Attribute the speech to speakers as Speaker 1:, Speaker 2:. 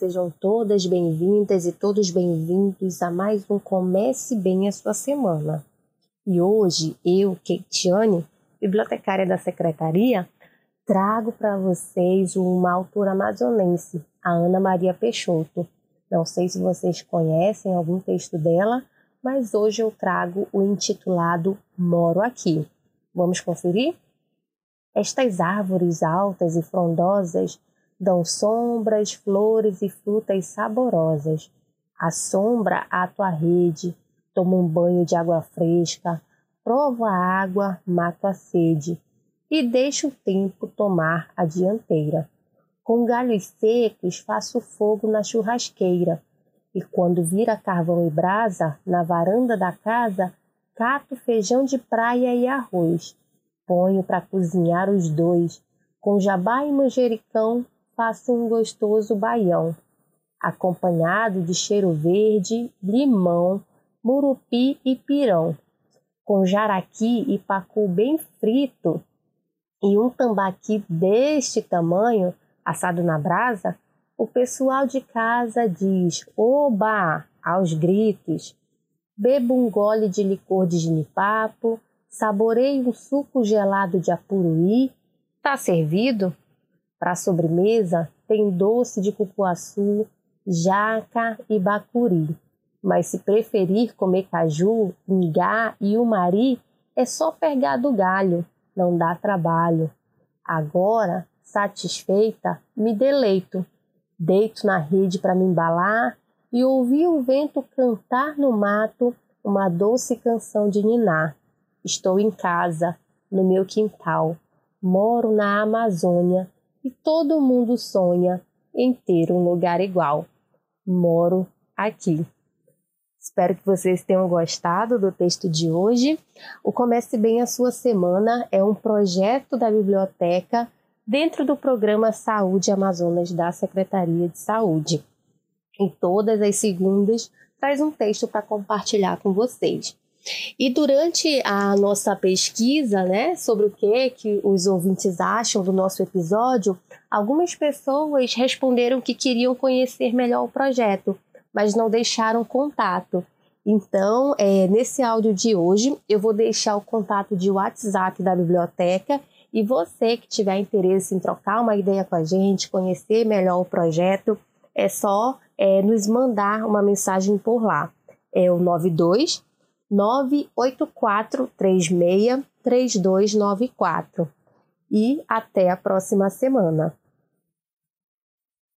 Speaker 1: sejam todas bem-vindas e todos bem-vindos a mais um Comece Bem a Sua Semana. E hoje eu, Keitiane, bibliotecária da secretaria, trago para vocês uma autora amazonense, a Ana Maria Peixoto. Não sei se vocês conhecem algum texto dela, mas hoje eu trago o intitulado Moro Aqui. Vamos conferir? Estas árvores altas e frondosas dão sombras, flores e frutas saborosas. A sombra à tua rede, tomo um banho de água fresca, provo a água, mato a sede e deixo o tempo tomar a dianteira. Com galhos secos faço fogo na churrasqueira e quando vira carvão e brasa, na varanda da casa, cato feijão de praia e arroz. Ponho para cozinhar os dois, com jabá e manjericão faço um gostoso baião, acompanhado de cheiro verde, limão, murupi e pirão, com jaraqui e pacu bem frito e um tambaqui deste tamanho, assado na brasa, o pessoal de casa diz oba aos gritos. Bebo um gole de licor de ginipapo, saboreio um suco gelado de apuruí. Tá servido? Para sobremesa, tem doce de cupuaçu, jaca e bacuri. Mas se preferir comer caju, ingá e umari, é só pegar do galho, não dá trabalho. Agora, satisfeita, me deleito. Deito na rede para me embalar e ouvi o vento cantar no mato uma doce canção de ninar. Estou em casa, no meu quintal. Moro na Amazônia e todo mundo sonha em ter um lugar igual. Moro aqui. Espero que vocês tenham gostado do texto de hoje. O Comece Bem a Sua Semana é um projeto da biblioteca dentro do programa Saúde Amazonas da Secretaria de Saúde. Em todas as segundas, traz um texto para compartilhar com vocês. E durante a nossa pesquisa, né, sobre o que que os ouvintes acham do nosso episódio, algumas pessoas responderam que queriam conhecer melhor o projeto, mas não deixaram contato. Então, é, nesse áudio de hoje, eu vou deixar o contato de WhatsApp da biblioteca e você que tiver interesse em trocar uma ideia com a gente, conhecer melhor o projeto, é só é, nos mandar uma mensagem por lá. É o 92 98436 3294. E até a próxima semana.